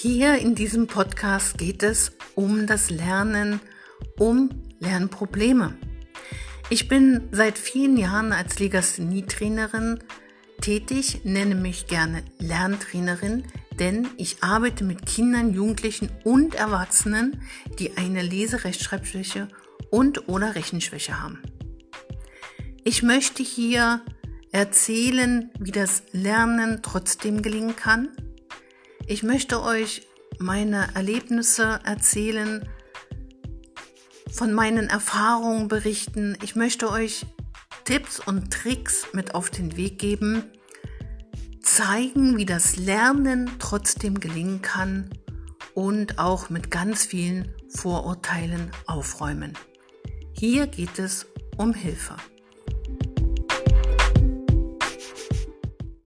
Hier in diesem Podcast geht es um das Lernen, um Lernprobleme. Ich bin seit vielen Jahren als Legasthenie-Trainerin tätig, nenne mich gerne Lerntrainerin, denn ich arbeite mit Kindern, Jugendlichen und Erwachsenen, die eine Leserechtschreibschwäche und oder Rechenschwäche haben. Ich möchte hier erzählen, wie das Lernen trotzdem gelingen kann, ich möchte euch meine Erlebnisse erzählen, von meinen Erfahrungen berichten. Ich möchte euch Tipps und Tricks mit auf den Weg geben, zeigen, wie das Lernen trotzdem gelingen kann und auch mit ganz vielen Vorurteilen aufräumen. Hier geht es um Hilfe.